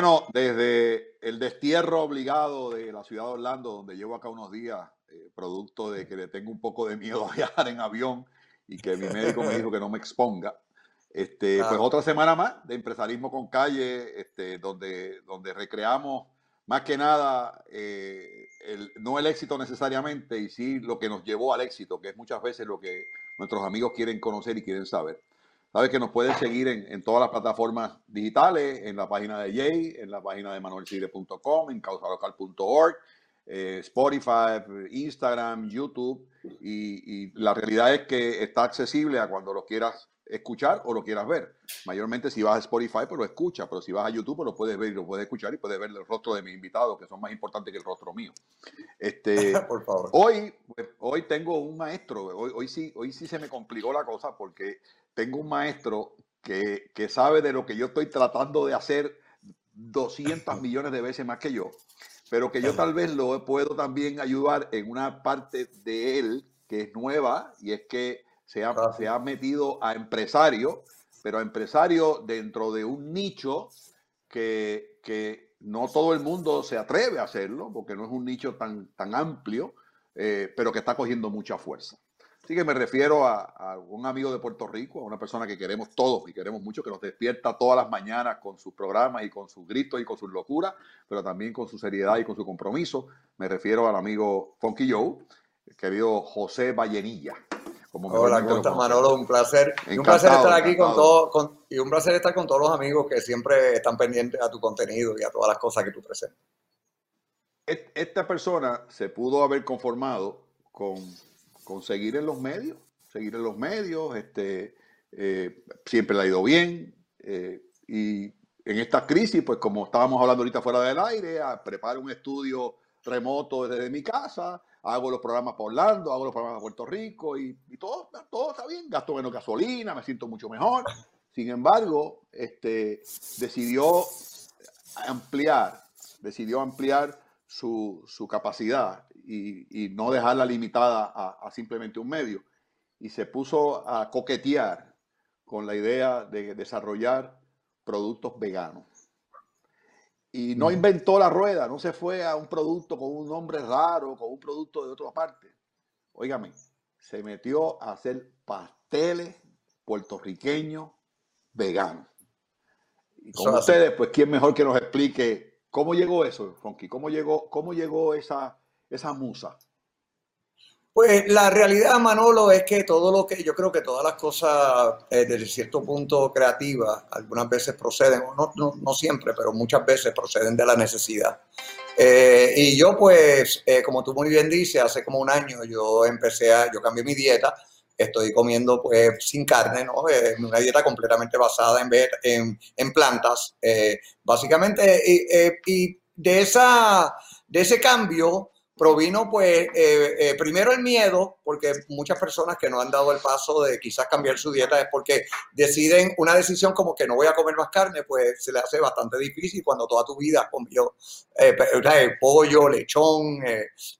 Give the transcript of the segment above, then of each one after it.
Bueno, desde el destierro obligado de la ciudad de Orlando, donde llevo acá unos días, eh, producto de que le tengo un poco de miedo a viajar en avión y que mi médico me dijo que no me exponga. Este, Pues otra semana más de empresarismo con calle, este, donde, donde recreamos más que nada eh, el, no el éxito necesariamente, y sí lo que nos llevó al éxito, que es muchas veces lo que nuestros amigos quieren conocer y quieren saber. Sabes que nos puedes seguir en, todas las plataformas digitales, en la página de Jay, en la página de manuelcide.com, en causalocal.org, eh, Spotify, Instagram, YouTube. Y, y, la realidad es que está accesible a cuando lo quieras escuchar o lo quieras ver. Mayormente si vas a Spotify, pues lo escucha, pero si vas a YouTube, pues lo puedes ver y lo puedes escuchar y puedes ver el rostro de mis invitados, que son más importantes que el rostro mío. Este, Por favor. Hoy, pues, hoy tengo un maestro, hoy, hoy, sí, hoy sí se me complicó la cosa porque tengo un maestro que, que sabe de lo que yo estoy tratando de hacer 200 millones de veces más que yo, pero que yo tal vez lo puedo también ayudar en una parte de él que es nueva y es que se ha, se ha metido a empresario, pero a empresario dentro de un nicho que, que, no todo el mundo se atreve a hacerlo, porque no es un nicho tan, tan amplio, eh, pero que está cogiendo mucha fuerza. Así que me refiero a, a, un amigo de Puerto Rico, a una persona que queremos todos y queremos mucho, que nos despierta todas las mañanas con sus programas y con sus gritos y con sus locuras, pero también con su seriedad y con su compromiso. Me refiero al amigo Funky Joe, el querido José Vallenilla. Como Hola, ¿cómo estás, Manolo? Un placer. Encantado, y un placer estar aquí con todos, con, y un placer estar con todos los amigos que siempre están pendientes a tu contenido y a todas las cosas que tú presentas. Esta persona se pudo haber conformado con, con seguir en los medios, seguir en los medios, este, eh, siempre le ha ido bien. Eh, y en esta crisis, pues como estábamos hablando ahorita fuera del aire, preparo un estudio remoto desde mi casa, hago los programas para Orlando, hago los programas para Puerto Rico y, y, todo, todo está bien, gasto menos gasolina, me siento mucho mejor. Sin embargo, este, decidió ampliar, decidió ampliar su, su capacidad y, y, no dejarla limitada a, a, simplemente un medio. Y se puso a coquetear con la idea de desarrollar productos veganos. Y no inventó la rueda, no se fue a un producto con un nombre raro, con un producto de otra parte. Óigame, se metió a hacer pasteles puertorriqueños veganos. Y con ustedes, pues, ¿quién mejor que nos explique cómo llegó eso, Fonky? ¿Cómo llegó, cómo llegó esa, esa musa? Pues la realidad, Manolo, es que todo lo que yo creo que todas las cosas eh, desde cierto punto creativas algunas veces proceden, no, no, no, siempre, pero muchas veces proceden de la necesidad. Eh, y yo pues, eh, como tú muy bien dices, hace como un año yo empecé a, yo cambié mi dieta, estoy comiendo pues sin carne, ¿no? una dieta completamente basada en, ver, en, en plantas, básicamente, y, y de, esa, de ese cambio provino pues eh, eh, primero el miedo, porque muchas personas que no han dado el paso de quizás cambiar su dieta es porque deciden una decisión como que no voy a comer más carne, pues se le hace bastante difícil cuando toda tu vida comió eh, pollo, lechón,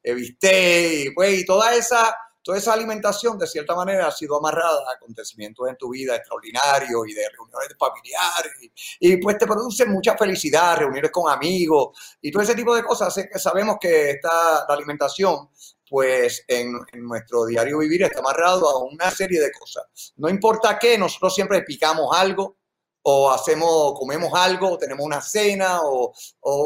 bistec, pues, y toda esa toda esa alimentación de cierta manera ha sido amarrada a acontecimientos en tu vida extraordinarios y de reuniones familiares y, pues te produce mucha felicidad, reuniones con amigos y todo ese tipo de cosas. Sabemos que esta la alimentación pues en, en, nuestro diario vivir está amarrado a una serie de cosas. No importa qué, nosotros siempre picamos algo, o hacemos, comemos algo, tenemos una cena, o,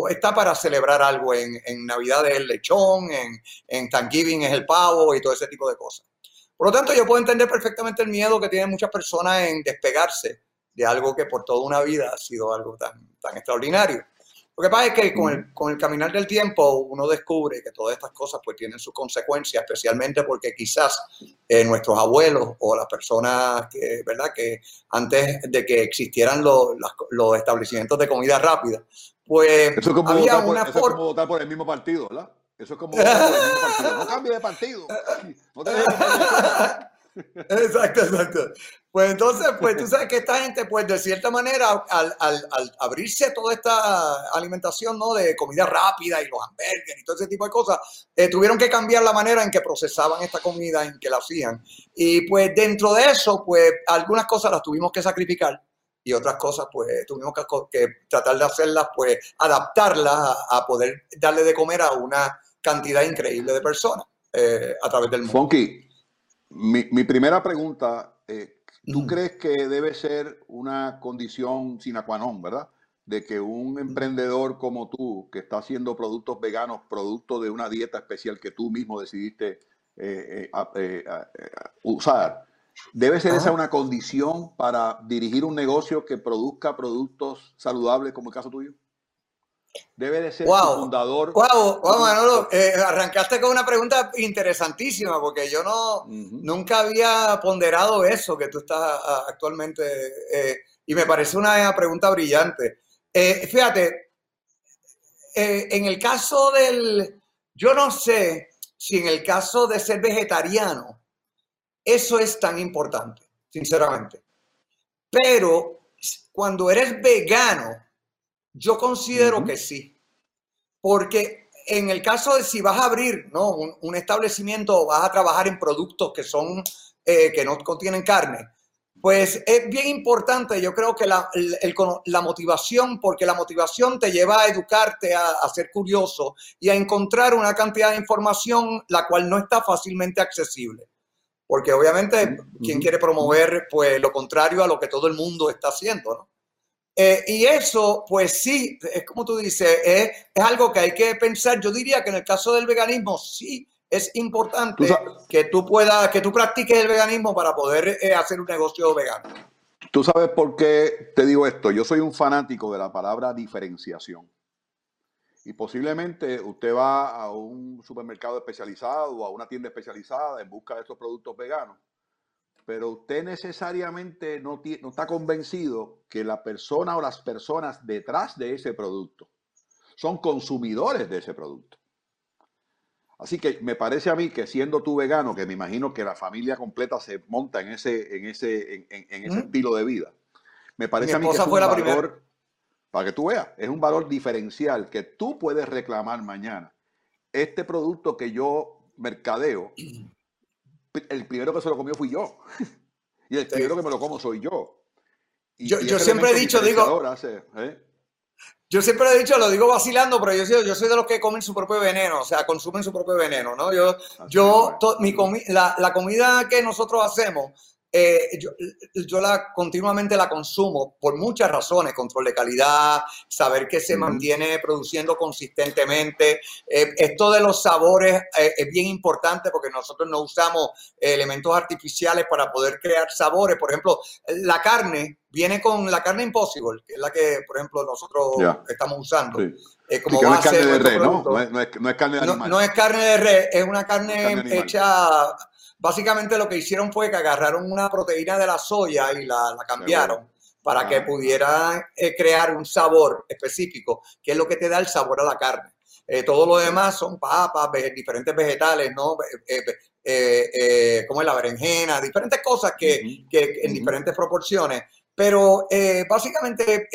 está para celebrar algo. En, Navidad es el lechón, en, en Thanksgiving es el pavo y todo ese tipo de cosas. Por lo tanto, yo puedo entender perfectamente el miedo que tienen muchas personas en despegarse de algo que por toda una vida ha sido algo tan extraordinario. Lo que pasa es que con el, con el, caminar del tiempo uno descubre que todas estas cosas pues tienen sus consecuencias, especialmente porque quizás eh, nuestros abuelos o las personas que, ¿verdad? que antes de que existieran los, los establecimientos de comida rápida, pues eso es como había votar una por, eso es como votar por el mismo partido, ¿verdad? Eso es como votar por el mismo partido. No cambie de partido. No te Exacto, exacto. Pues entonces, pues tú sabes que esta gente, pues de cierta manera, al, abrirse toda esta alimentación, ¿no? De comida rápida y los hamburgues y todo ese tipo de cosas, eh, tuvieron que cambiar la manera en que procesaban esta comida, en que la hacían. Y pues dentro de eso, pues algunas cosas las tuvimos que sacrificar y otras cosas, pues tuvimos que, tratar de hacerlas, pues adaptarlas a, poder darle de comer a una cantidad increíble de personas eh, a través del mundo. Funky, mi, mi primera pregunta, eh, ¿tú crees que debe ser una condición sine qua non, verdad? De que un emprendedor como tú, que está haciendo productos veganos, producto de una dieta especial que tú mismo decidiste eh, usar, ¿Debe ser esa una condición para dirigir un negocio que produzca productos saludables como el caso tuyo? Debe de ser fundador. Wow, wow Manolo, eh, arrancaste con una pregunta interesantísima porque yo no nunca había ponderado eso que tú estás actualmente eh, y me parece una pregunta brillante. Eh, fíjate, en el caso del, yo no sé si en el caso de ser vegetariano eso es tan importante, sinceramente. Pero cuando eres vegano, yo considero que sí. Porque en el caso de si vas a abrir ¿no? un, establecimiento o vas a trabajar en productos que son eh, que no contienen carne, pues es bien importante, yo creo que la, la, motivación, porque la motivación te lleva a educarte, a, a, ser curioso y a encontrar una cantidad de información la cual no está fácilmente accesible porque obviamente quien quiere promover pues lo contrario a lo que todo el mundo está haciendo, ¿no? Eh, y eso, pues sí, es como tú dices, es, algo que hay que pensar. Yo diría que en el caso del veganismo, sí, es importante que tú puedas, que tú practiques el veganismo para poder eh, hacer un negocio vegano. Tú sabes por qué te digo esto. Yo soy un fanático de la palabra diferenciación. Y posiblemente usted va a un supermercado especializado o a una tienda especializada en busca de estos productos veganos, pero usted necesariamente no, no está convencido que la persona o las personas detrás de ese producto son consumidores de ese producto. Así que me parece a mí que siendo tú vegano, que me imagino que la familia completa se monta en ese, en ese, en, ese estilo de vida, me parece a mí que es un valor, para que tú veas, es un valor diferencial que tú puedes reclamar mañana. Este producto que yo mercadeo, el primero que se lo comió fui yo. Y el primero que me lo como soy yo. yo, siempre he dicho, digo, ¿eh? yo siempre he dicho, lo digo vacilando, pero yo soy, yo soy de los que comen su propio veneno, o sea, consumen su propio veneno, ¿no? Yo, yo mi la, la comida que nosotros hacemos, eh, yo, la continuamente la consumo por muchas razones, control de calidad, saber que se mantiene produciendo consistentemente. Eh, esto de los sabores eh, es bien importante porque nosotros no usamos elementos artificiales para poder crear sabores. Por ejemplo, la carne viene con la carne Impossible, que es la que, por ejemplo, nosotros estamos usando. como no es carne de res, ¿no? No es, carne de animal. No, es carne de es una carne hecha Básicamente lo que hicieron fue que agarraron una proteína de la soya y la, cambiaron para que pudiera eh, crear un sabor específico, que es lo que te da el sabor a la carne. Eh, todo lo demás son papas, diferentes vegetales, ¿no? Eh, como es la berenjena, diferentes cosas que, en diferentes proporciones. Pero básicamente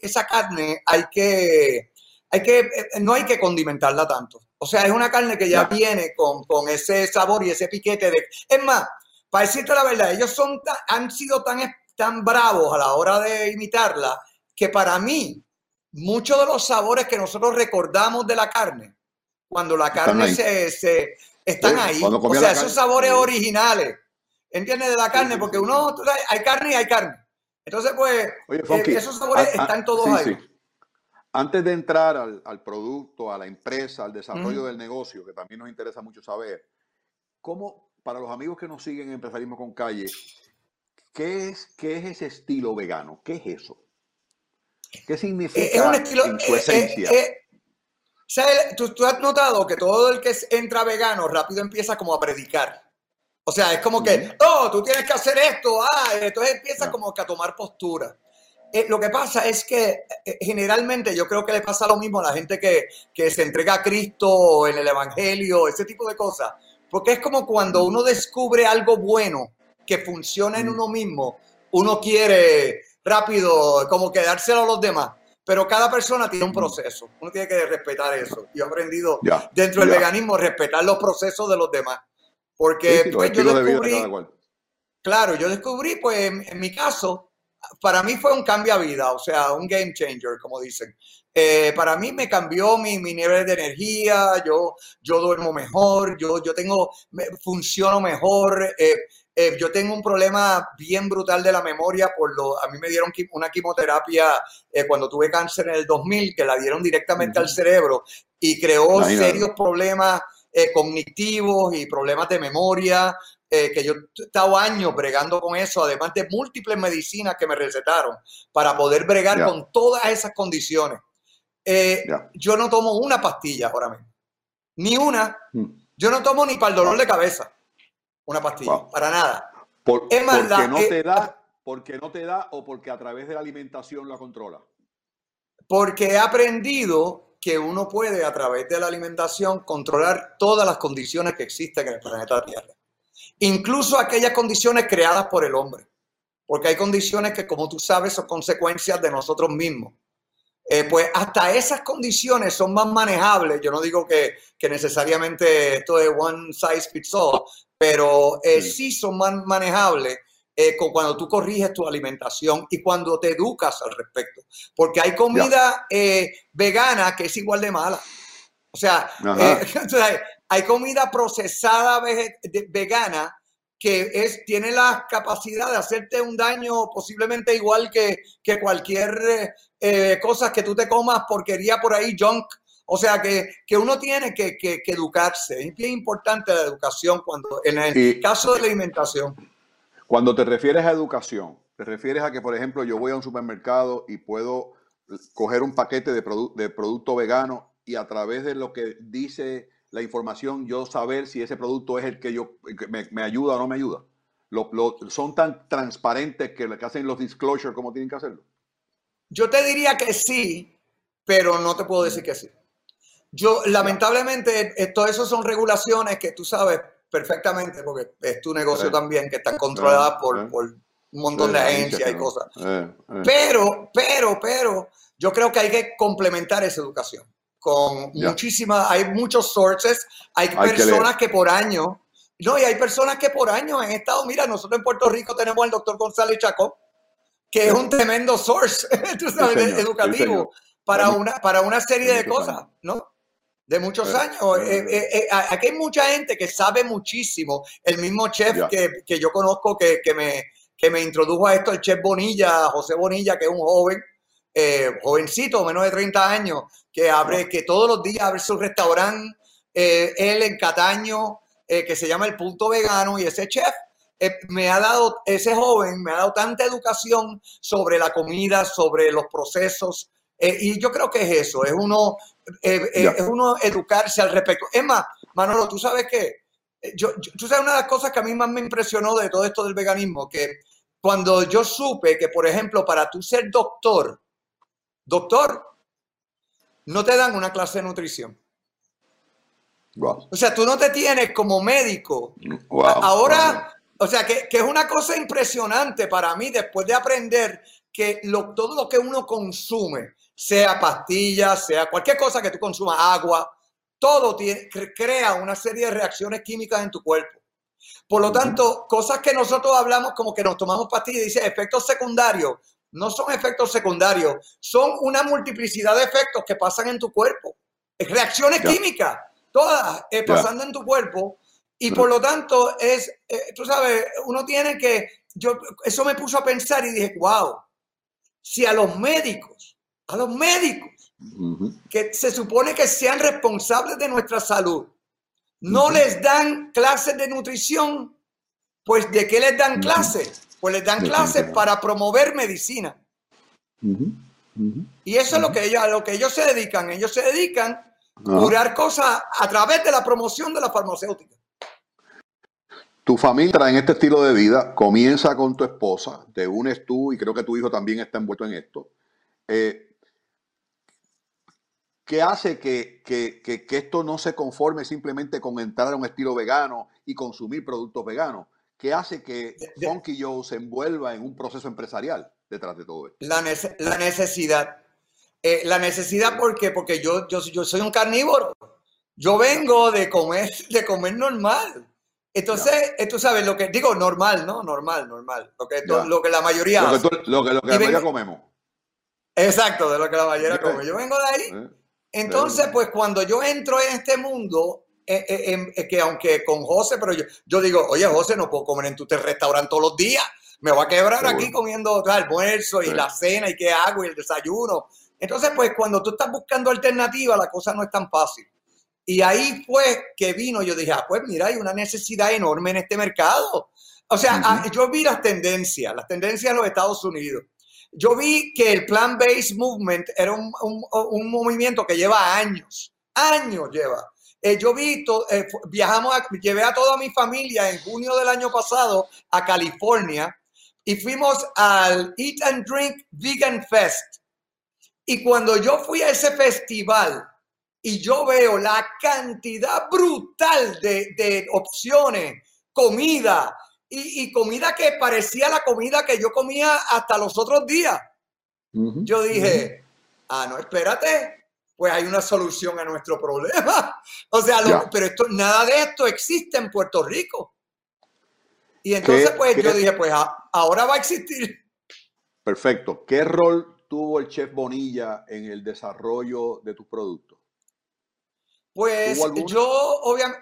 esa carne hay que, hay que, no hay que condimentarla tanto. O sea, es una carne que ya viene con, ese sabor y ese piquete de... Es más, para decirte la verdad, ellos son han sido tan, tan bravos a la hora de imitarla que para mí muchos de los sabores que nosotros recordamos de la carne, cuando la carne se, se, están ahí, o sea, esos sabores originales, ¿entiendes? De la carne, porque uno, hay carne y hay carne. Entonces, pues, eh, esos sabores están todos ahí. Antes de entrar al, producto, a la empresa, al desarrollo del negocio, que también nos interesa mucho saber, ¿cómo, para los amigos que nos siguen en Empresarismo con Calle, ¿qué es, qué es ese estilo vegano? ¿Qué es eso? ¿Qué significa en su esencia? ¿tú, has notado que todo el que entra vegano rápido empieza como a predicar. O sea, es como que, oh, tú tienes que hacer esto, ah, entonces empieza como que a tomar postura. Eh, lo que pasa es que eh, generalmente yo creo que le pasa lo mismo a la gente que, se entrega a Cristo en el Evangelio, ese tipo de cosas. Porque es como cuando uno descubre algo bueno que funciona en uno mismo, uno quiere rápido como quedárselo a los demás. Pero cada persona tiene un proceso. Uno tiene que respetar eso. Yo he aprendido dentro del veganismo respetar los procesos de los demás. Porque pues, yo descubrí, claro, yo descubrí, pues en mi caso, para mí fue un cambio a vida, o sea, un game changer, como dicen. Eh, para mí me cambió mi, mi, nivel de energía, yo, yo duermo mejor, yo, yo tengo, me, funciono mejor. Eh, eh, yo tengo un problema bien brutal de la memoria, por lo, a mí me dieron una quimioterapia eh, cuando tuve cáncer en el 2000, que la dieron directamente al cerebro y creó serios problemas eh, cognitivos y problemas de memoria, que yo he estado años bregando con eso, además de múltiples medicinas que me recetaron para poder bregar con todas esas condiciones. Yo no tomo una pastilla ahora mismo, ni una. Mm. Yo no tomo ni para el dolor de cabeza una pastilla, para nada. Por, es porque no te da, porque no te da o porque a través de la alimentación la controla. Porque he aprendido que uno puede a través de la alimentación controlar todas las condiciones que existen en el planeta Tierra. Incluso aquellas condiciones creadas por el hombre. Porque hay condiciones que, como tú sabes, son consecuencias de nosotros mismos. Eh, pues hasta esas condiciones son más manejables. Yo no digo que, que necesariamente esto es one size fits all, pero eh, sí. son más manejables eh, cuando tú corriges tu alimentación y cuando te educas al respecto. Porque hay comida eh, vegana que es igual de mala. O sea, hay comida procesada vegana que es, tiene la capacidad de hacerte un daño posiblemente igual que, que cualquier cosa que tú te comas porquería por ahí, junk o sea que, uno tiene que, educarse. Es bien importante la educación cuando, en el caso de la alimentación. Cuando te refieres a educación, te refieres a que, por ejemplo, yo voy a un supermercado y puedo coger un paquete de, de producto vegano y a través de lo que dice la información, yo saber si ese producto es el que yo me, ayuda o no me ayuda. son tan transparentes que, que hacen los disclosures como tienen que hacerlo. Yo te diría que sí, pero no te puedo decir que sí. Yo, lamentablemente, eh, todo eso son regulaciones que tú sabes perfectamente, porque es tu negocio también, que están controladas por, un montón de agencias y cosas. Pero, pero, pero, yo creo que hay que complementar esa educación con muchísimas, hay muchos sources, hay, personas que, por año, no, y hay personas que por año han estado, mira, nosotros en Puerto Rico tenemos al doctor González Chacó, que es un tremendo source, tú sabes, educativo para una, para una serie de cosas, ¿no? De muchos años. Eh, eh, eh, aquí hay mucha gente que sabe muchísimo. El mismo chef que, yo conozco que, me, que me introdujo a esto, el chef Bonilla, José Bonilla, que es un joven, jovencito, menos de 30 años, que abre, que todos los días abre su restaurante, él en Cataño, que se llama El Punto Vegano, y ese chef me ha dado, ese joven me ha dado tanta educación sobre la comida, sobre los procesos, y yo creo que es eso, es uno eh, eh, es uno educarse al respecto. Es más, Manolo, tú sabes que, eh, yo, tú sabes una de las cosas que a mí más me impresionó de todo esto del veganismo, que cuando yo supe que, por ejemplo, para tú ser doctor, doctor, no te dan una clase de nutrición. O sea, tú no te tienes como médico. Ahora, o sea, que, que, es una cosa impresionante para mí después de aprender que lo, todo lo que uno consume, sea pastillas, sea cualquier cosa que tú consumas, agua, todo tiene, crea una serie de reacciones químicas en tu cuerpo. Por lo tanto, cosas que nosotros hablamos como que nos tomamos pastillas y dice efectos secundarios, no son efectos secundarios, son una multiplicidad de efectos que pasan en tu cuerpo. Reacciones químicas, todas eh, pasando en tu cuerpo. Y por lo tanto, es, eh, tú sabes, uno tiene que, yo, eso me puso a pensar y dije, wow, si a los médicos a los médicos, que se supone que sean responsables de nuestra salud, no les dan clases de nutrición, pues ¿de qué les dan clases? Pues les dan clases para promover medicina. Y eso es lo que ellos, a lo que ellos se dedican. Ellos se dedican a curar cosas a través de la promoción de la farmacéutica. Tu familia en este estilo de vida comienza con tu esposa, te unes tú y creo que tu hijo también está envuelto en esto. Eh, ¿Qué hace que, esto no se conforme simplemente con entrar a un estilo vegano y consumir productos veganos? ¿Qué hace que Funky Joe se envuelva en un proceso empresarial detrás de todo esto? La, necesidad. Eh, la necesidad, ¿por qué? Porque yo, yo, yo soy un carnívoro. Yo vengo de comer, de comer normal. Entonces, tú sabes, lo que digo, normal, ¿no? Normal, normal. Lo que, lo que la mayoría Lo que, lo que, lo que la mayoría comemos. Exacto, de lo que la mayoría come. Yo vengo de ahí. Entonces, pues cuando yo entro en este mundo, eh, eh, eh, que aunque con José, pero yo, yo digo, oye, José, no puedo comer en tu restaurante todos los días. Me voy a quebrar aquí comiendo el almuerzo y la cena y qué hago y el desayuno. Entonces, pues cuando tú estás buscando alternativas, la cosa no es tan fácil. Y ahí fue que vino, yo dije, ah, pues mira, hay una necesidad enorme en este mercado. O sea, ah, yo vi las tendencias, las tendencias en los Estados Unidos. Yo vi que el Plant-Based Movement era un, un, movimiento que lleva años, años lleva. Eh, yo vi, eh, viajamos, llevé a toda mi familia en junio del año pasado a California y fuimos al Eat and Drink Vegan Fest. Y cuando yo fui a ese festival y yo veo la cantidad brutal de, de opciones, comida, y, comida que parecía la comida que yo comía hasta los otros días. yo dije, ah, no, espérate, pues hay una solución a nuestro problema. o sea, pero esto, nada de esto existe en Puerto Rico. Y entonces, pues yo dije, pues ahora va a existir. Perfecto. ¿Qué rol tuvo el chef Bonilla en el desarrollo de tus productos? Pues yo, obviamente,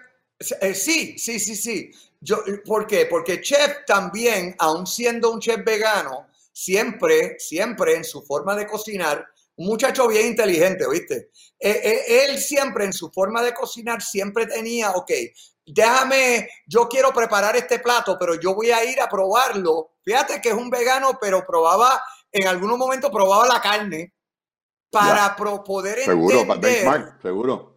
eh, sí, sí, sí, sí. Yo, ¿Por qué? Porque chef también, aun siendo un chef vegano, siempre, siempre en su forma de cocinar, un muchacho bien inteligente, ¿viste? Eh, eh, él siempre en su forma de cocinar siempre tenía, ok, déjame, yo quiero preparar este plato, pero yo voy a ir a probarlo. Fíjate que es un vegano, pero probaba, en algunos momentos probaba la carne para poder seguro, entender. seguro.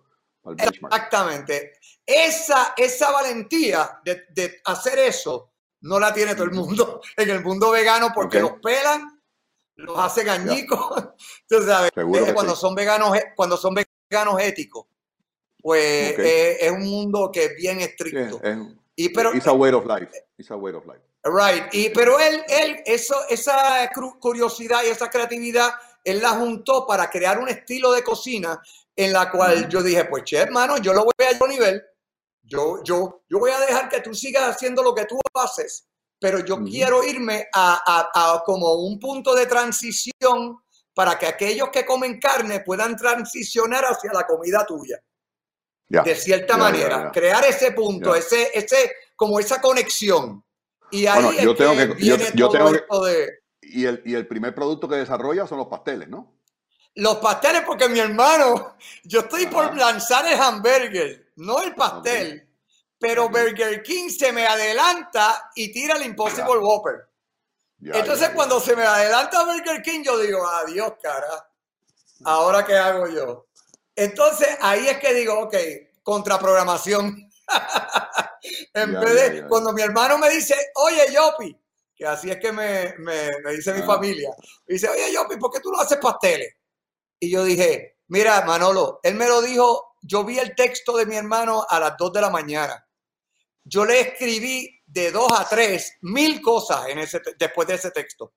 Exactamente. Esa, esa valentía de, hacer eso no la tiene todo el mundo en el mundo vegano porque los pelan, los hace gañicos. sabes, cuando son veganos, cuando son veganos éticos, pues es, un mundo que es bien estricto. y pero, it's a way of life. It's a way of life. Right. Y, pero él, él, eso, esa curiosidad y esa creatividad, él la juntó para crear un estilo de cocina en la cual yo dije, pues che, hermano, yo lo voy a otro nivel. Yo, yo, yo voy a dejar que tú sigas haciendo lo que tú haces, pero yo quiero irme a, como un punto de transición para que aquellos que comen carne puedan transicionar hacia la comida tuya. de cierta manera, crear ese punto, ese, ese, como esa conexión. Y ahí yo tengo que, yo, tengo de... Y el, y el primer producto que desarrolla son los pasteles, ¿no? Los pasteles, porque mi hermano, yo estoy por lanzar el hamburger, no el pastel, pero Burger King se me adelanta y tira el Impossible Whopper. Entonces, cuando se me adelanta Burger King, yo digo, adiós, cara. ¿Ahora qué hago yo? Entonces, ahí es que digo, ok, contraprogramación. en vez de, cuando mi hermano me dice, oye, Yopi, que así es que me, dice mi familia, me dice, oye, Yopi, ¿por qué tú no haces pasteles? Y yo dije, mira, Manolo, él me lo dijo, yo vi el texto de mi hermano a las 2 de la mañana. Yo le escribí de 2 a 3 mil cosas en ese, después de ese texto.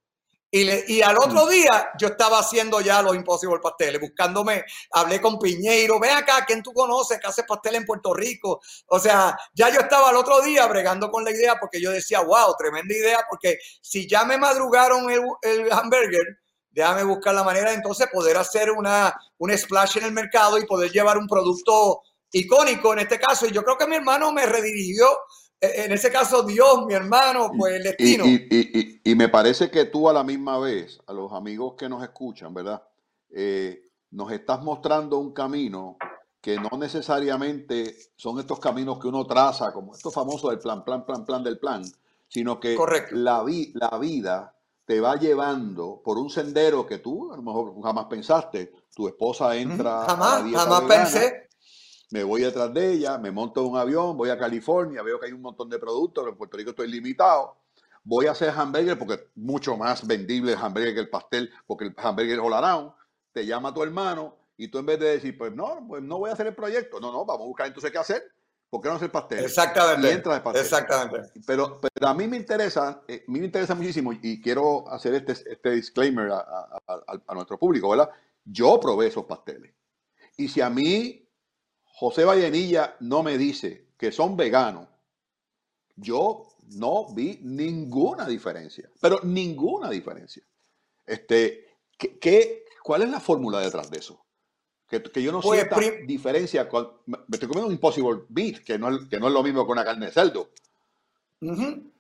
Y, le, y, al otro mm. día yo estaba haciendo ya los Impossible Pasteles, buscándome, hablé con Piñeiro, ven acá, ¿quién tú conoces que hace pastel en Puerto Rico? O sea, ya yo estaba al otro día bregando con la idea porque yo decía, wow, tremenda idea, porque si ya me madrugaron el, el hamburger, déjame buscar la manera de entonces poder hacer una, un splash en el mercado y poder llevar un producto icónico en este caso. Y yo creo que mi hermano me redirigió, eh, en ese caso Dios, mi hermano, pues el destino. Y, me parece que tú a la misma vez, a los amigos que nos escuchan, ¿verdad? Eh, nos estás mostrando un camino que no necesariamente son estos caminos que uno traza, como esto famoso del plan, plan, plan, plan del plan, sino que la, la vida te va llevando por un sendero que tú a lo mejor jamás pensaste. Tu esposa entra. Jamás, jamás pensé. Me voy detrás de ella, me monto en un avión, voy a California, veo que hay un montón de productos, en Puerto Rico estoy limitado. Voy a hacer hamburger porque es mucho más vendible el hamburger que el pastel, porque el hamburger es all around. Te llama tu hermano y tú en vez de decir, pues no, pues no voy a hacer el proyecto. No, no, vamos a buscar entonces qué hacer. ¿Por qué no hacer pastel? Exactamente. Y entra pastel. Exactamente. Pero, pero a mí me interesa, eh, a mí me interesa muchísimo y quiero hacer este, este disclaimer a, a, nuestro público, ¿verdad? Yo probé esos pasteles. Y si a mí José Vallenilla no me dice que son veganos, yo no vi ninguna diferencia, pero ninguna diferencia. Este, ¿qué, qué cuál es la fórmula detrás de eso? Que, que yo no Pues, sienta prim- diferencia. Con, me estoy comiendo un Impossible Beef, que no, es, que no es lo mismo que una carne de cerdo. Ujú.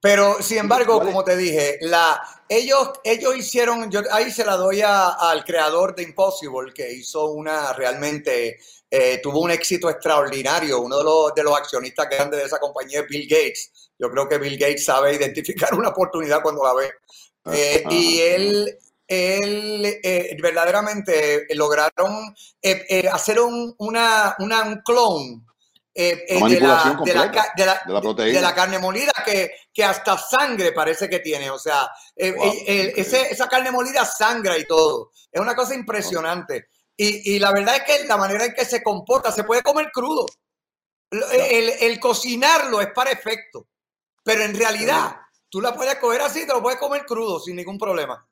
Pero, sin embargo, como te dije, la, ellos, ellos hicieron, yo ahí se la doy a- al creador de Impossible, que hizo una realmente, eh, tuvo un éxito extraordinario. Uno de los, de los accionistas grandes de esa compañía es Bill Gates. Yo creo que Bill Gates sabe identificar una oportunidad cuando la ve. Eh, y Ajá. él, él eh, verdaderamente lograron eh, eh, hacer un, una, una- un clon eh, eh, de, la, manipulación de, la, completa ca- de la- de la proteína. de la carne molida que, que hasta sangre parece que tiene. O sea, eh, Wow, eh, eh, ese- esa carne molida sangra y todo. Es una cosa impresionante. Y, y la verdad es que la manera en que se comporta, se puede comer crudo. El, el cocinarlo es para efecto. Pero en realidad, tú la puedes coger así, te lo puedes comer crudo sin ningún problema.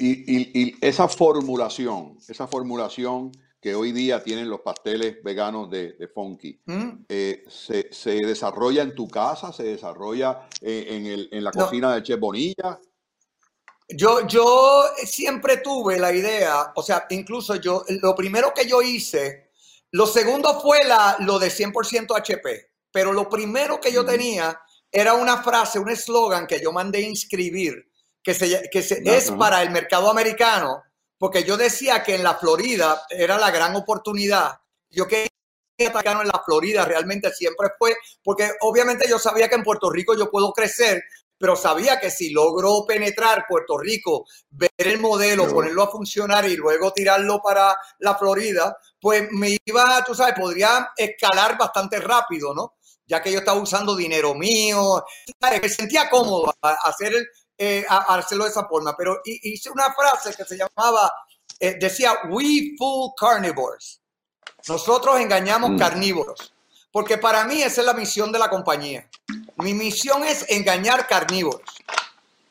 Y, y- y esa formulación, esa formulación que hoy día tienen los pasteles veganos de, de Funky, ¿Mm? eh, se, se desarrolla en tu casa, se desarrolla eh, en, el- en la No. cocina de Chef Bonilla. Yo, yo siempre tuve la idea, o sea, incluso yo, lo primero que yo hice, lo segundo fue la, lo de 100% HP, pero lo primero que yo tenía era una frase, un eslogan que yo mandé inscribir, que, se, que se- es para el mercado americano, porque yo decía que en la Florida era la gran oportunidad. Yo quería atacar en la Florida, realmente siempre fue, porque obviamente yo sabía que en Puerto Rico yo puedo crecer, pero sabía que si logro penetrar Puerto Rico, ver el modelo, ponerlo a funcionar y luego tirarlo para la Florida, pues me iba, tú sabes, podría escalar bastante rápido, ¿no? Ya que yo estaba usando dinero mío, ¿sabes? me sentía cómodo a hacer el- eh, a, a hacerlo de esa forma, pero hi- hice una frase que se llamaba, eh, decía, we fool carnivores. Nosotros engañamos Mm. carnívoros. Porque para mí esa es la misión de la compañía. Mi misión es engañar carnívoros.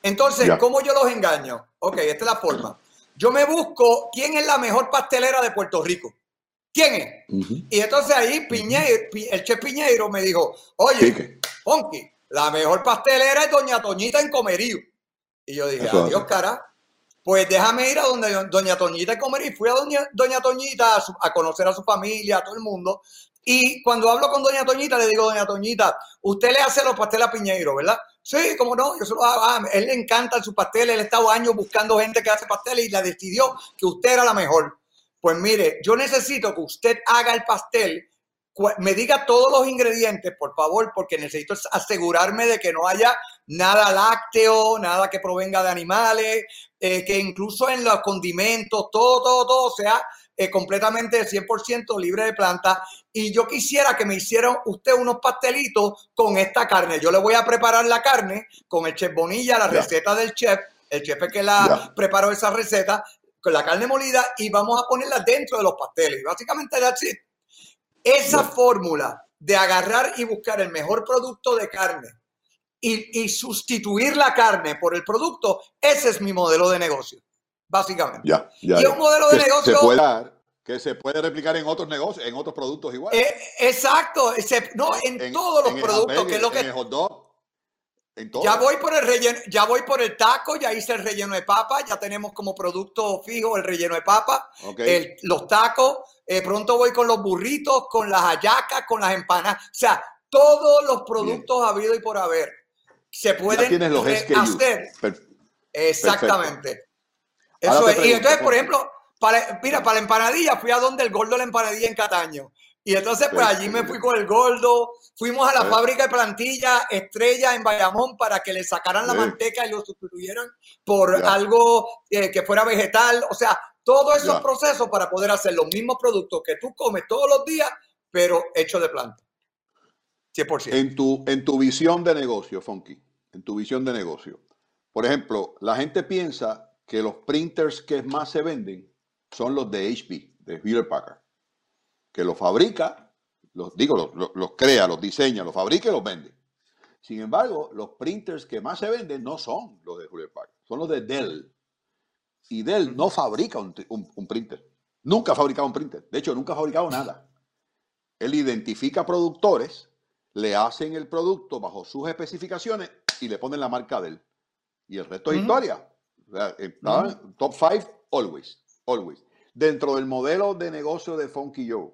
Entonces, Ya. ¿cómo yo los engaño? Ok, esta es la forma. Yo me busco quién es la mejor pastelera de Puerto Rico. ¿Quién es? Y entonces ahí Piñeiro, Pi- el chef Piñeiro me dijo, oye. Ponky, la mejor pastelera es Doña Toñita en Comerío. Y yo dije, Eso adiós, cara. Pues déjame ir a donde Doña Toñita en Comerío. Fui a Doña, Doña Toñita a, su- a conocer a su familia, a todo el mundo. Y cuando hablo con Doña Toñita, le digo, Doña Toñita, usted le hace los pasteles a Piñeiro, ¿verdad? Sí, como no, yo se los hago. Ah, él le encanta su pastel, él ha estado años buscando gente que hace pasteles y la decidió que usted era la mejor. Pues mire, yo necesito que usted haga el pastel, me diga todos los ingredientes, por favor, porque necesito asegurarme de que no haya nada lácteo, nada que provenga de animales, eh, que incluso en los condimentos, todo, todo, todo sea eh, completamente 100% libre de planta. Y yo quisiera que me hiciera usted unos pastelitos con esta carne. Yo le voy a preparar la carne con el chef Bonilla, la receta del chef, el chef es que la preparó esa receta con la carne molida y vamos a ponerla dentro de los pasteles. Básicamente, that's it. Esa fórmula de agarrar y buscar el mejor producto de carne y, y sustituir la carne por el producto, ese es mi modelo de negocio, básicamente. Ya, ya, Y ya. un modelo de negocio- Se puede dar, que se puede replicar en otros negocios, en otros productos igual. Eh, exacto, no, en, En- todos los en productos, que es lo En que el hot dog. En todo. Ya voy por el relleno, ya voy por el taco, ya hice el relleno de papa, ya tenemos como producto fijo el relleno de papa, el- los tacos, eh, pronto voy con los burritos, con las hallacas, con las empanadas, o sea, todos los productos habido y por haber se pueden los hacer Per- Exactamente. Eso es. Y entonces, por ejemplo, para, mira, para la empanadilla fui a donde el gordo la empanadilla en Cataño. Y entonces, pues allí me fui con el gordo, fuimos a la Sí. fábrica de plantilla Estrella en Bayamón para que le sacaran la Sí. manteca y lo sustituyeran por Ya. algo eh, que fuera vegetal. O sea, todos esos procesos para poder hacer los mismos productos que tú comes todos los días, pero hechos de planta. 100%. En tu, en tu visión de negocio, Funky, en tu visión de negocio, por ejemplo, la gente piensa que los printers que más se venden son los de HP, de Hewlett Packard, que los fabrica, los digo, los, los- los crea, los diseña, los fabrica y los vende. Sin embargo, los printers que más se venden no son los de Hewlett Packard, son los de Dell. Y Dell no fabrica un, un- un printer. Nunca ha fabricado un printer. De hecho, nunca ha fabricado nada. Él identifica productores le hacen el producto bajo sus especificaciones y le ponen la marca de él. Y el resto es historia. top five, always, always. Dentro del modelo de negocio de Funky Joe,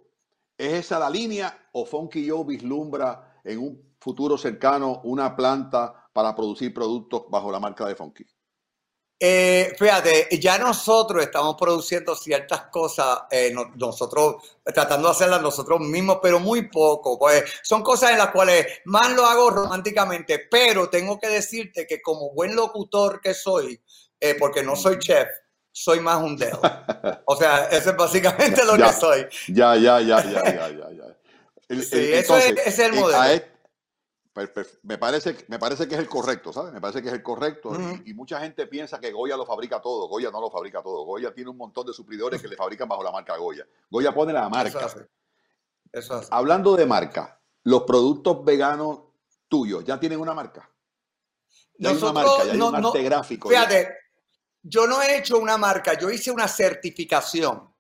¿es esa la línea o Funky Joe vislumbra en un futuro cercano una planta para producir productos bajo la marca de Funky? Eh, fíjate, ya nosotros estamos produciendo ciertas cosas, eh, nosotros tratando de hacerlas nosotros mismos, pero muy poco. Pues son cosas en las cuales más lo hago románticamente, pero tengo que decirte que como buen locutor que soy, eh, porque no soy chef, soy más un dedo. O sea, eso es básicamente lo que soy. Ya, ya, ya, ya, ya, ya. ya. sí, eso es, ese es el modelo me parece, me parece que es el correcto, ¿sabes? Me parece que es el correcto. y, mucha gente piensa que Goya lo fabrica todo. Goya no lo fabrica todo. Goya tiene un montón de suplidores que le fabrican bajo la marca Goya. Goya pone la marca. Eso Hablando de marca, los productos veganos tuyos, ¿ya tienen una marca? Ya hay una marca, ya hay un arte gráfico. Fíjate, yo no he hecho una marca, yo hice una certificación.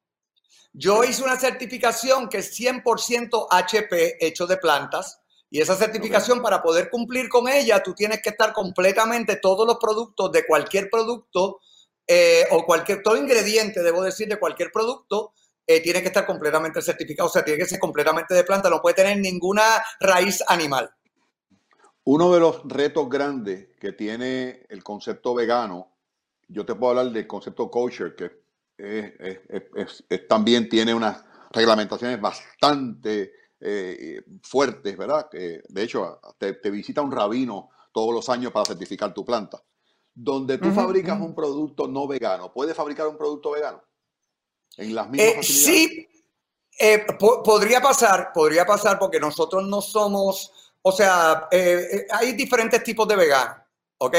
Yo hice una certificación que es 100% HP hecho de plantas y esa certificación, para poder cumplir con ella, tú tienes que estar completamente todos los productos de cualquier producto eh, o cualquier, todo ingrediente, debo decir, de cualquier producto, eh, tiene que estar completamente certificado. O sea, tiene que ser completamente de planta, no puede tener ninguna raíz animal. Uno de los retos grandes que tiene el concepto vegano, yo te puedo hablar del concepto kosher, que también tiene unas reglamentaciones bastante eh, fuertes, ¿verdad? Que de hecho te, visita un rabino todos los años para certificar tu planta. Donde tú fabricas un producto no vegano, ¿puedes fabricar un producto vegano? En las mismas eh, Sí, eh, podría pasar, podría pasar porque nosotros no somos, o sea, hay diferentes tipos de vegano, ¿ok?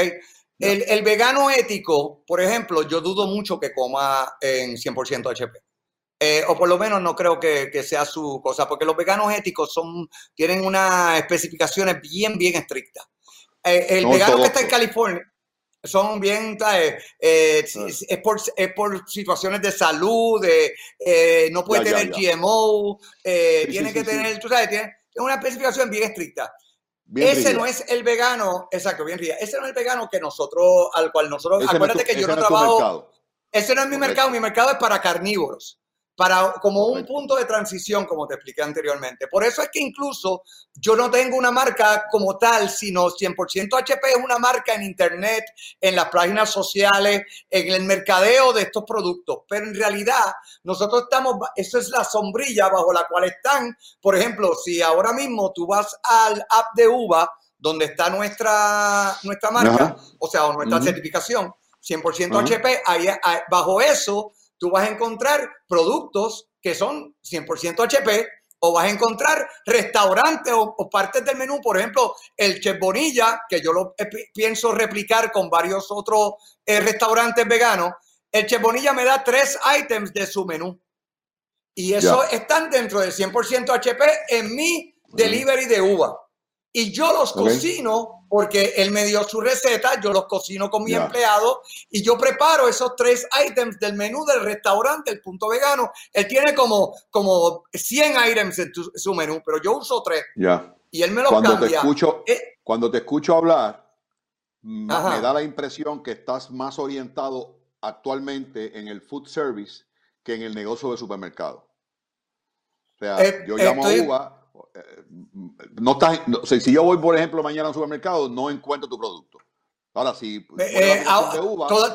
El, el, vegano ético, por ejemplo, yo dudo mucho que coma en 100% HP. Eh, o por lo menos no creo que, sea su cosa, porque los veganos éticos son, tienen unas especificaciones bien, bien estrictas. Eh, el vegano que está en California son bien, eh, es, por, es, por, situaciones de salud, de, no puede tener GMO, tiene que tener, tú sabes, tiene una especificación bien estricta. ese no es el vegano, exacto, bien ría. Ese no es el vegano que nosotros, al cual nosotros, acuérdate que yo no, trabajo. Ese no es mi mercado, mi mercado es para carnívoros para como un punto de transición, como te expliqué anteriormente. Por eso es que incluso yo no tengo una marca como tal, sino 100% HP es una marca en Internet, en las páginas sociales, en el mercadeo de estos productos. Pero en realidad nosotros estamos, eso es la sombrilla bajo la cual están. Por ejemplo, si ahora mismo tú vas al app de UVA, donde está nuestra, nuestra marca, o sea, nuestra certificación, 100% HP, ahí, bajo eso tú vas a encontrar productos que son 100% HP o vas a encontrar restaurantes o, partes del menú, por ejemplo, el Chef Bonilla, que yo lo pienso replicar con varios otros eh, restaurantes veganos. El Chef Bonilla me da tres items de su menú. Y eso están dentro del 100% HP en mi delivery de uva. Y yo los cocino porque él me dio su receta, yo los cocino con mi empleado y yo preparo esos tres items del menú del restaurante, el punto vegano. Él tiene como, como 100 items en su menú, pero yo uso tres. Ya. Y él me los cuando cambia. Te escucho, eh, cuando te escucho hablar, me da la impresión que estás más orientado actualmente en el food service que en el negocio de supermercado. O sea, eh, yo llamo a Uva eh, no estás, si yo voy, por ejemplo, mañana al supermercado, no encuentro tu producto. Ahora, si eh, ah,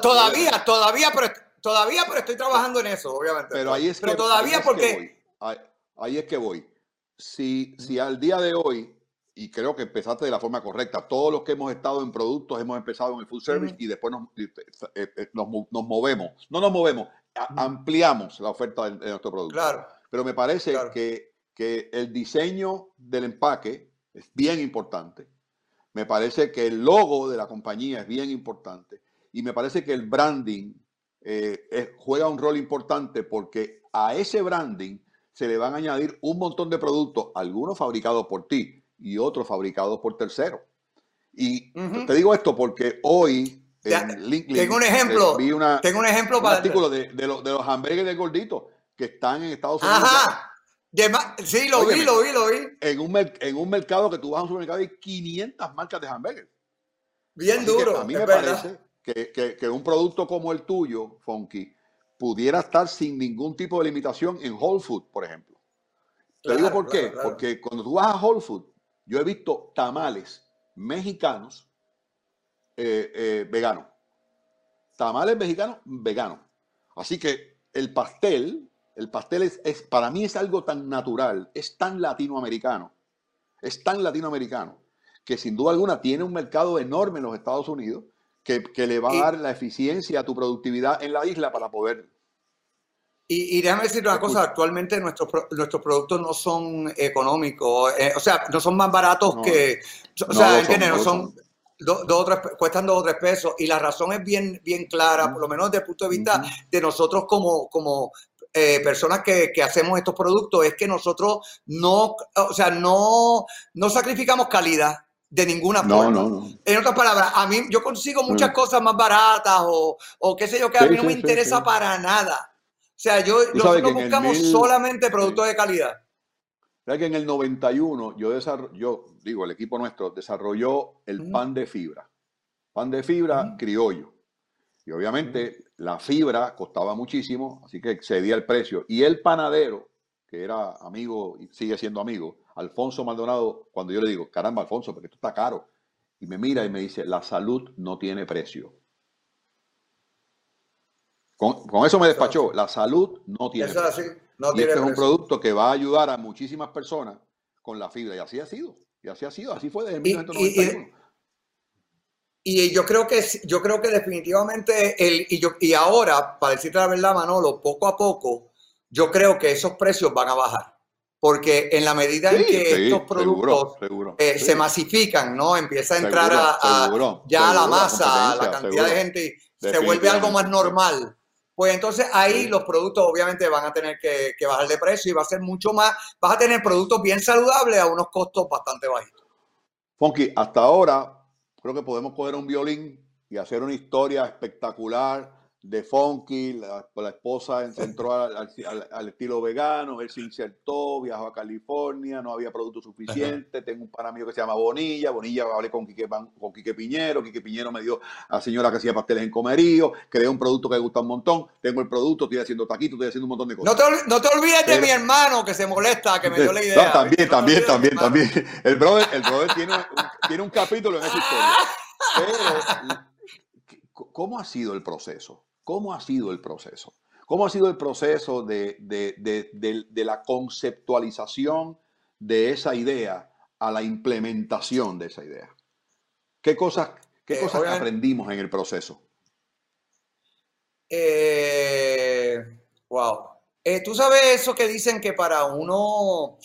todavía, todavía, pero todavía, pero estoy trabajando en eso, obviamente. Pero ahí es que, todavía porque ahí, es que voy. Si, si al día de hoy, y creo que empezaste de la forma correcta, todos los que hemos estado en productos hemos empezado en el food service y después nos, eh, nos, movemos, no nos movemos, ampliamos la oferta de, nuestro producto. Claro. Pero me parece que que el diseño del empaque es bien importante. Me parece que el logo de la compañía es bien importante. Y me parece que el branding eh, juega un rol importante porque a ese branding se le van a añadir un montón de productos, algunos fabricados por ti y otros fabricados por terceros. Y te digo esto porque hoy en LinkedIn tengo un ejemplo, vi tengo un ejemplo para artículo de, de, los hamburgues de gordito que están en Estados Unidos sí, lo vi, lo vi, lo vi. En un, en un mercado que tú vas a un supermercado hay 500 marcas de hamburguesas. Bien duro. A mí me parece que, que, un producto como el tuyo, Funky, pudiera estar sin ningún tipo de limitación en Whole Food, por ejemplo. Te digo por qué. Porque cuando tú vas a Whole Food, yo he visto tamales mexicanos eh, eh, veganos. Tamales mexicanos veganos. Así que el pastel, el pastel es, es, para mí es algo tan natural, es tan latinoamericano, es tan latinoamericano, que sin duda alguna tiene un mercado enorme en los Estados Unidos que, le va a dar la eficiencia a tu productividad en la isla para poder y, déjame decir una cosa, actualmente nuestros, nuestros productos no son económicos, eh, o sea, no son más baratos que, o sea, no son, cuestan dos o tres pesos y la razón es bien, bien clara, por lo menos desde el punto de vista de nosotros como, como eh, personas que, que, hacemos estos productos, es que nosotros no, o sea, no, no sacrificamos calidad de ninguna forma. No, no, En otras palabras, a mí yo consigo muchas mm. cosas más baratas o, o qué sé yo, que a mí no me interesa para nada. O sea, yo, nosotros buscamos solamente productos de calidad. ¿Sabes que en el 91 yo, yo digo, el equipo nuestro desarrolló el pan de fibra. Pan de fibra criollo. Y obviamente la fibra costaba muchísimo, así que excedía el precio. Y el panadero, que era amigo y sigue siendo amigo, Alfonso Maldonado, cuando yo le digo, caramba, Alfonso, porque esto está caro, y me mira y me dice, la salud no tiene precio. Con, eso me despachó. La salud no tiene. Eso así, no y este es un producto que va a ayudar a muchísimas personas con la fibra. Y así ha sido. Y así ha sido. Así fue desde 1991. Y, yo creo que yo creo que definitivamente el y yo y ahora para decirte la verdad Manolo poco a poco yo creo que esos precios van a bajar. Porque en la medida en que estos productos eh, se masifican no empieza a entrar a, ya a la masa la cantidad de gente se vuelve algo más normal. Pues entonces ahí los productos obviamente van a tener que, bajar de precio y va a ser mucho más, vas a tener productos bien saludables a unos costos bastante bajitos. Funky, hasta ahora creo que podemos coger un violín y hacer una historia espectacular de funky, la, la esposa entró al, al, estilo vegano, él se insertó, viajó a California, no había producto suficiente, tengo un pana mío que se llama Bonilla, Bonilla hablé con Quique, con Quique Piñero, Quique Piñero me dio a la señora que hacía pasteles en comerío, creé un producto que me gusta un montón, tengo el producto, estoy haciendo taquitos, estoy haciendo un montón de cosas. No te, olvides de mi hermano que se molesta, que me dio la idea. también, también, también, también. El brother, el brother tiene, un, tiene un capítulo en esa historia. Pero, ¿cómo ha sido el proceso? ¿Cómo ha sido el proceso? ¿Cómo ha sido el proceso de, la conceptualización de esa idea a la implementación de esa idea? ¿Qué cosas, qué eh, cosas aprendimos en el proceso? Eh, wow. Eh, Tú sabes eso que dicen que para uno,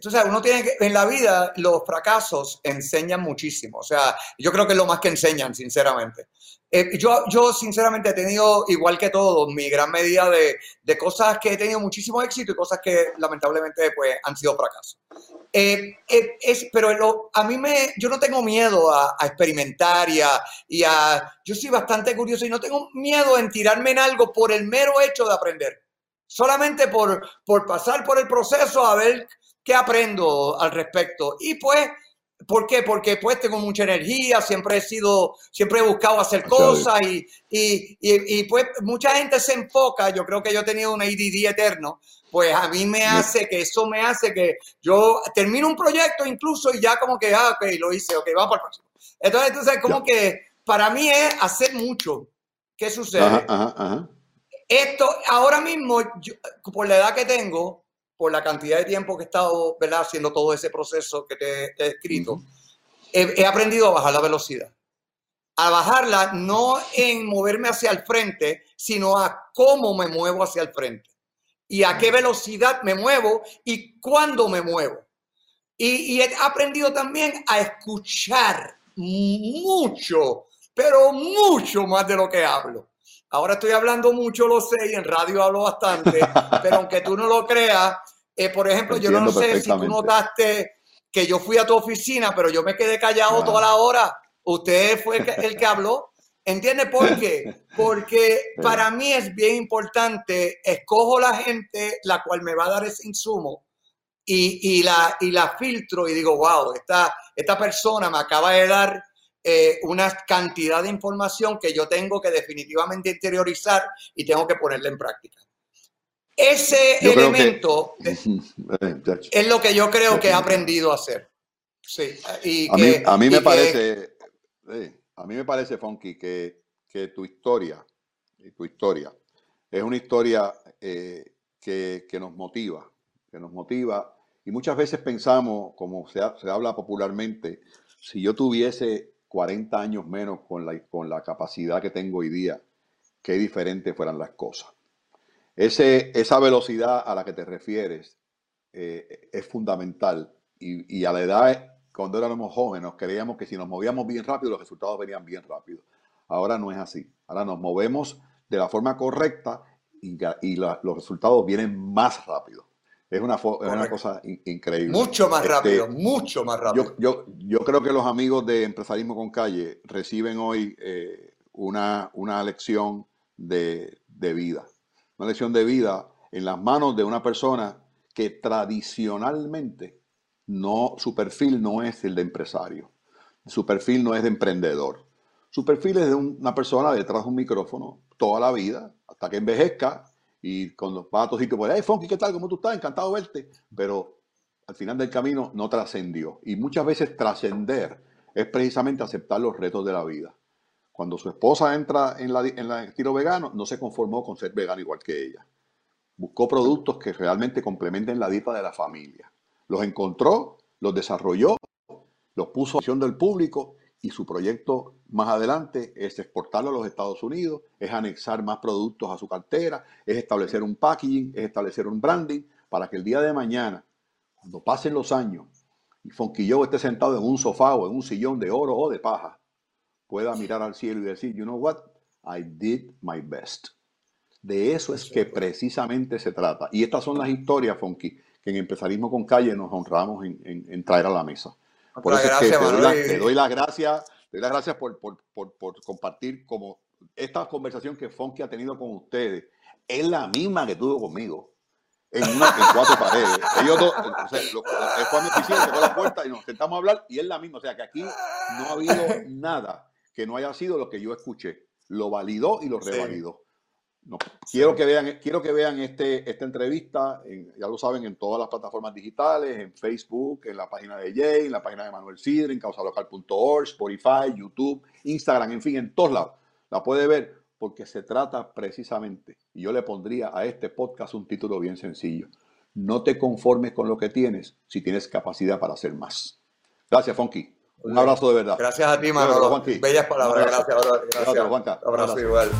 tú sabes, uno tiene que, en la vida los fracasos enseñan muchísimo. O sea, yo creo que es lo más que enseñan, sinceramente. Eh, yo, yo sinceramente he tenido, igual que todos, mi gran medida de, de, cosas que he tenido muchísimo éxito y cosas que lamentablemente pues, han sido fracasos. Eh, eh, es, pero a mí me, yo no tengo miedo a, a experimentar y a, y a, yo soy bastante curioso y no tengo miedo en tirarme en algo por el mero hecho de aprender. Solamente por, por pasar por el proceso a ver qué aprendo al respecto. Y pues ¿Por qué? Porque pues tengo mucha energía, siempre he sido, siempre he buscado hacer cosas y, y, y, pues mucha gente se enfoca, yo creo que yo he tenido un ADD eterno, pues a mí me hace que eso me hace que yo termino un proyecto incluso y ya como que, ah, ok, lo hice, ok, vamos para el próximo. Entonces, entonces como que para mí es hacer mucho. ¿Qué sucede? Esto, ahora mismo, por la edad que tengo, por la cantidad de tiempo que he estado ¿verdad? haciendo todo ese proceso que te, he escrito, he, aprendido a bajar la velocidad. A bajarla no en moverme hacia el frente, sino a cómo me muevo hacia el frente. Y a qué velocidad me muevo y cuándo me muevo. Y, y he aprendido también a escuchar mucho, pero mucho más de lo que hablo. Ahora estoy hablando mucho, lo sé, y en radio hablo bastante, pero aunque tú no lo creas, eh, por ejemplo, yo no sé si tú notaste que yo fui a tu oficina, pero yo me quedé callado toda la hora. Usted fue el que, habló. ¿Entiendes por qué? Porque para mí es bien importante, escojo la gente la cual me va a dar ese insumo y, la, y la filtro y digo, wow, esta, esta persona me acaba de dar eh, una cantidad de información que yo tengo que definitivamente interiorizar y tengo que ponerla en práctica. Ese elemento es lo que yo creo que he aprendido a hacer. Sí, y a, mí, a mí me parece, a mí me parece, Funky, que, que tu historia, tu historia, es una historia eh, que, que, nos motiva, que nos motiva. Y muchas veces pensamos, como se, se habla popularmente, si yo tuviese 40 años menos con la, con la capacidad que tengo hoy día, qué diferentes fueran las cosas. Ese, esa velocidad a la que te refieres eh, es fundamental y, a la edad, cuando éramos jóvenes, creíamos que si nos movíamos bien rápido, los resultados venían bien rápido. Ahora no es así. Ahora nos movemos de la forma correcta y, y los resultados vienen más rápido. Es una, es una cosa increíble. Mucho más este, rápido, mucho más rápido. Yo, yo, yo, creo que los amigos de Empresarismo con Calle reciben hoy eh, una, una lección de, de vida una lección de vida en las manos de una persona que tradicionalmente no, su perfil no es el de empresario, su perfil no es de emprendedor. Su perfil es de una persona detrás de un micrófono toda la vida, hasta que envejezca y cuando va a tu sitio, pues, hey, Fonky, ¿qué tal? ¿Cómo tú estás? Encantado verte. Pero al final del camino no trascendió. Y muchas veces trascender es precisamente aceptar los retos de la vida. Cuando su esposa entra en, la, en el estilo vegano, no se conformó con ser vegano igual que ella. Buscó productos que realmente complementen la dieta de la familia. Los encontró, los desarrolló, los puso a acción del público y su proyecto más adelante es exportarlo a los Estados Unidos, es anexar más productos a su cartera, es establecer un packaging, es establecer un branding para que el día de mañana, cuando pasen los años y Fonquillo esté sentado en un sofá o en un sillón de oro o de paja, pueda mirar al cielo y decir, you know what, I did my best. De eso es que precisamente se trata. Y estas son las historias, Fonky, que en Empresarismo con Calle nos honramos en, traer a la mesa. Por eso es que te doy, las gracias, te doy las gracias por, compartir como esta conversación que Fonky ha tenido con ustedes. Es la misma que tuvo conmigo en, una, en cuatro paredes. Ellos dos, o sea, lo, es cuando tocó la puerta y nos sentamos a hablar y es la misma. O sea que aquí no ha habido nada que no haya sido lo que yo escuché. Lo validó y lo revalidó. No, quiero, que vean, quiero que vean este, esta entrevista, ya lo saben, en todas las plataformas digitales, en Facebook, en la página de Jay, en la página de Manuel Sidre, en causalocal.org, Spotify, YouTube, Instagram, en fin, en todos lados. La puede ver porque se trata precisamente, y yo le pondría a este podcast un título bien sencillo. No te conformes con lo que tienes si tienes capacidad para hacer más. Gracias, Funky. Un abrazo de verdad. Gracias a ti, Manolo. Bellas palabras. Gracias, Gracias, Juanca. Abrazo igual.